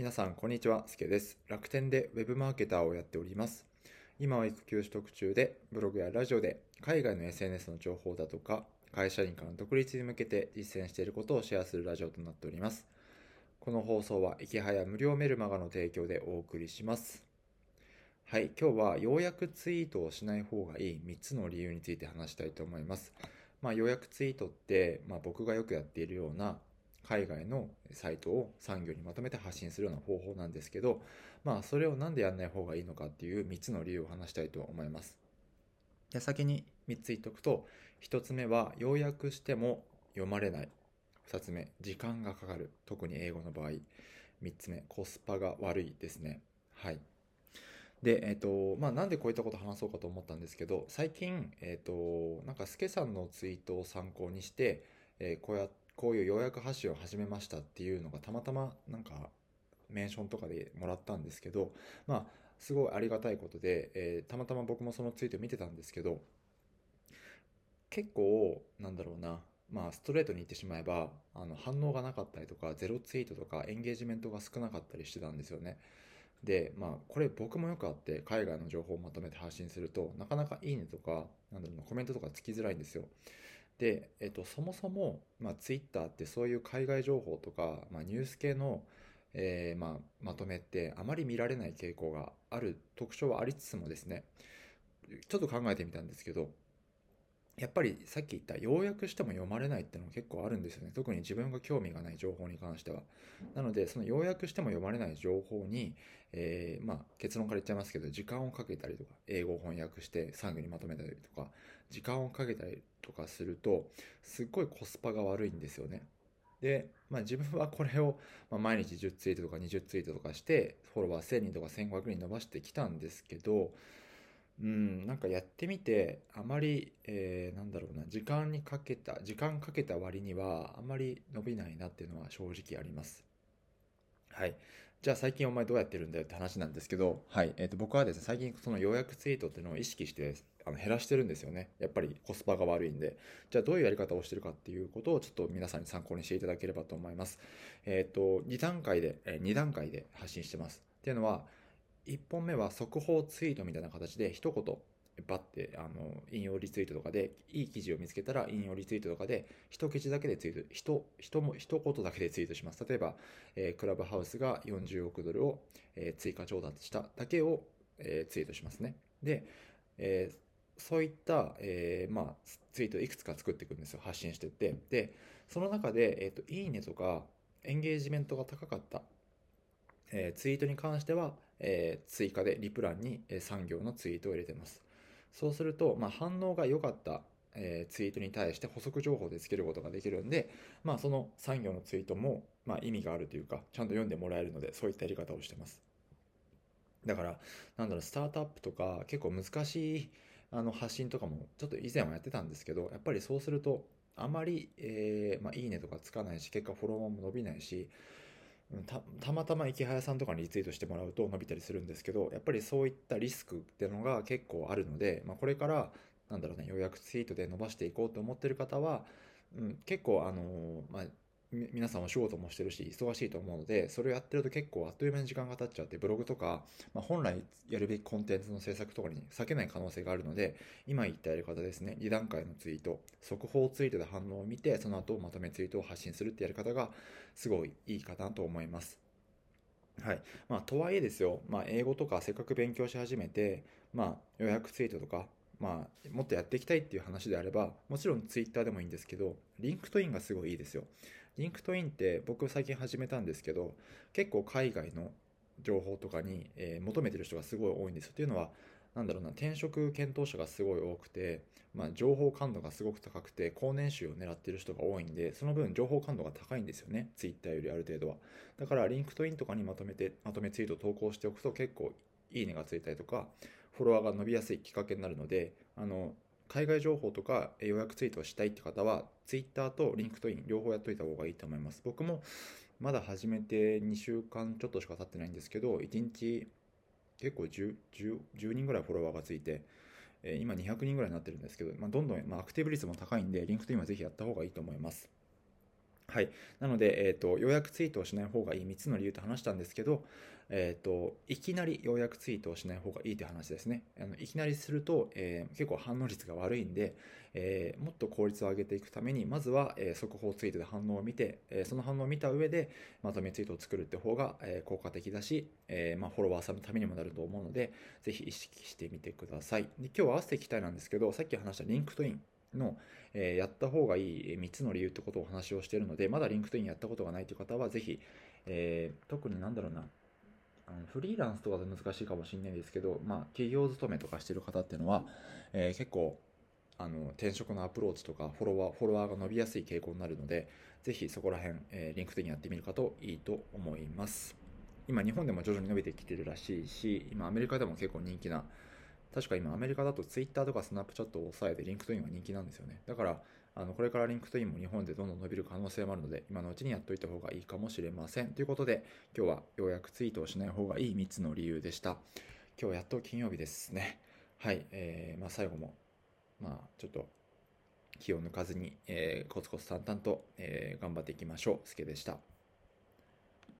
皆さん、こんにちは。すけです。楽天でウェブマーケターをやっております。今は育休取得中で、ブログやラジオで海外の SNS の情報だとか、会社員からの独立に向けて実践していることをシェアするラジオとなっております。この放送は、いきはや無料メルマガの提供でお送りします。はい、今日はようやくツイートをしない方がいい3つの理由について話したいと思います。まあ、ようやくツイートって、まあ、僕がよくやっているような海外のサイトを産業にまとめて発信するような方法なんですけど、まあ、それをなんでやんない方がいいのかっていう3つの理由を話したいと思います。で先に3つ言っておくと、1つ目は要約しても読まれない。2つ目、時間がかかる。特に英語の場合。3つ目、コスパが悪いですね。はい。で、えっ、と、まあ、なんでこういったこと話そうかと思ったんですけど、最近、えっ、と、なんか、スケさんのツイートを参考にして、えーこうやって、こういう要約発信を始めましたっていうのがたまたま、なんか、メンションとかでもらったんですけど、まあ、すごいありがたいことで、えーたまたま僕もそのツイート見てたんですけど、結構、なんだろうな、まあ、ストレートに言ってしまえば、あの、反応がなかったりとか、ゼロツイートとか、エンゲージメントが少なかったりしてたんですよね。で、まあ、これ僕もよくあって、海外の情報をまとめて発信すると、なかなかいいねとか、なんだろうな、コメントとかつきづらいんですよ。で、えっと、そもそも、まあ、Twitter ってそういう海外情報とか、まあ、ニュース系の、えーまあ、まとめってあまり見られない傾向がある特徴はありつつもですね、ちょっと考えてみたんですけど、やっぱりさっき言った要約しても読まれないっていうのも結構あるんですよね。特に自分が興味がない情報に関しては。なので、その要約しても読まれない情報に、えーまあ結論から言っちゃいますけど、時間をかけたりとか、英語を翻訳して産業にまとめたりとか、時間をかけたりとかすると、すっごいコスパが悪いんですよね。で、まあ自分はこれを、まあ、毎日10ツイートとか20ツイートとかして、フォロワー1000人とか1500人伸ばしてきたんですけど、うん、なんかやってみて、あまり、えーなんだろうな、時間にかけた、時間かけた割には、あまり伸びないなっていうのは正直あります。はい。じゃあ最近お前どうやってるんだよって話なんですけど、はい。えっ、と、僕はですね、最近その要約ツイートっていうのを意識して、あの減らしてるんですよね。やっぱりコスパが悪いんで。じゃあどういうやり方をしてるかっていうことをちょっと皆さんに参考にしていただければと思います。えっ、と、2段階で、え2段階で発信してます。っていうのは、1本目は速報ツイートみたいな形で一言バッてあの引用リツイートとかでいい記事を見つけたら引用リツイートとかで一記事だけでツイート一一も一言だけでツイートします。例えば、えークラブハウスが40億ドルを、えー追加調達しただけを、えーツイートしますね。で、えそういった、えまあ、ツイートをいくつか作っていくんですよ。発信していって。でその中で、えーといいねとかエンゲージメントが高かった。えツイートに関しては、え追加でリプ欄に、えー3行のツイートを入れてます。そうすると、まあ、反応が良かった、えツイートに対して補足情報でつけることができるんで、まあ、その3行のツイートも、まあ、意味があるというか、ちゃんと読んでもらえるので、そういったやり方をしてます。だから、なんだろう、スタートアップとか結構難しいあの発信とかもちょっと以前はやってたんですけど、やっぱりそうすると、あまり、えーまあ、いいねとかつかないし、結果フォロワーも伸びないし、たたまたま池早さんとかにリツイートしてもらうと伸びたりするんですけど、やっぱりそういったリスクっていうのが結構あるので、まあ、これから、なんだろうね、予約ツイートで伸ばしていこうと思ってる方は、うん、結構、あのまあ、皆さんお仕事もしてるし、忙しいと思うので、それをやってると結構あっという間に時間が経っちゃって、ブログとか、まあ、本来やるべきコンテンツの制作とかに割けない可能性があるので、今言ったやり方ですね、2段階のツイート、速報ツイートで反応を見て、その後まとめツイートを発信するってやり方が、すごいいいかなと思います。はい。まあ、とはいえですよ、まあ、英語とかせっかく勉強し始めて、まあ、要約ツイートとか、まあ、もっとやっていきたいっていう話であれば、もちろんツイッターでもいいんですけど、リンクトインがすごいいいですよ。リンクトインって僕最近始めたんですけど、結構海外の情報とかに、え求めてる人がすごい多いんですよ。っていうのは、なんだろうな、転職検討者がすごい多くて、まあ、情報感度がすごく高くて、高年収を狙ってる人が多いんで、その分情報感度が高いんですよね。ツイッターよりある程度は。だから、リンクトインとかにまとめて、まとめツイートを投稿しておくと結構いいねがついたりとか、フォロワーが伸びやすいきっかけになるので、あの、海外情報とかえー要約ツイートをしたいって方は、ツイッターとリンクトイン両方やっといた方がいいと思います。僕もまだ始めて2週間ちょっとしか経ってないんですけど、1日結構 10, 10, 10人ぐらいフォロワーがついて、えー今200人ぐらいになってるんですけど、まあ、どんどん、まあ、アクティブ率も高いんで、リンクトインはぜひやった方がいいと思います。はい。なので、えっ、と、要約ツイートをしない方がいい3つの理由と話したんですけど、えっ、と、いきなり要約ツイートをしない方がいいという話ですね。あのいきなりすると、えー結構反応率が悪いんで、えもっと効率を上げていくために、まずは、え速報ツイートで反応を見て、えその反応を見た上で、まとめツイートを作るって方が、え効果的だし、えまあ、フォロワーさんのためにもなると思うので、ぜひ意識してみてください。で今日は合わせていきたいなんですけど、さっき話したリンクトインの、えやった方がいい3つの理由ってことをお話をしているので、まだリンクトインやったことがないという方は、ぜひ、えー特になんだろうな、あのフリーランスとかで難しいかもしれないですけど、まあ、企業勤めとかしてる方っていうのは、えー結構あの転職のアプローチとかフォロワーフォロワーが伸びやすい傾向になるのでぜひそこら辺、えーリンクトインやってみるかといいと思います。今日本でも徐々に伸びてきてるらしいし今アメリカでも結構人気な確か今アメリカだと Twitter とか Snapchat を抑えてリンクトインは人気なんですよねだからあのこれからリンクトインも日本でどんどん伸びる可能性もあるので今のうちにやっておいた方がいいかもしれませんということで今日はようやくツイートをしない方がいい3つの理由でした今日やっと金曜日ですねはい、えーまあ、最後もまあちょっと気を抜かずに、えーコツコツ淡々と、えー頑張っていきましょう。すけでした。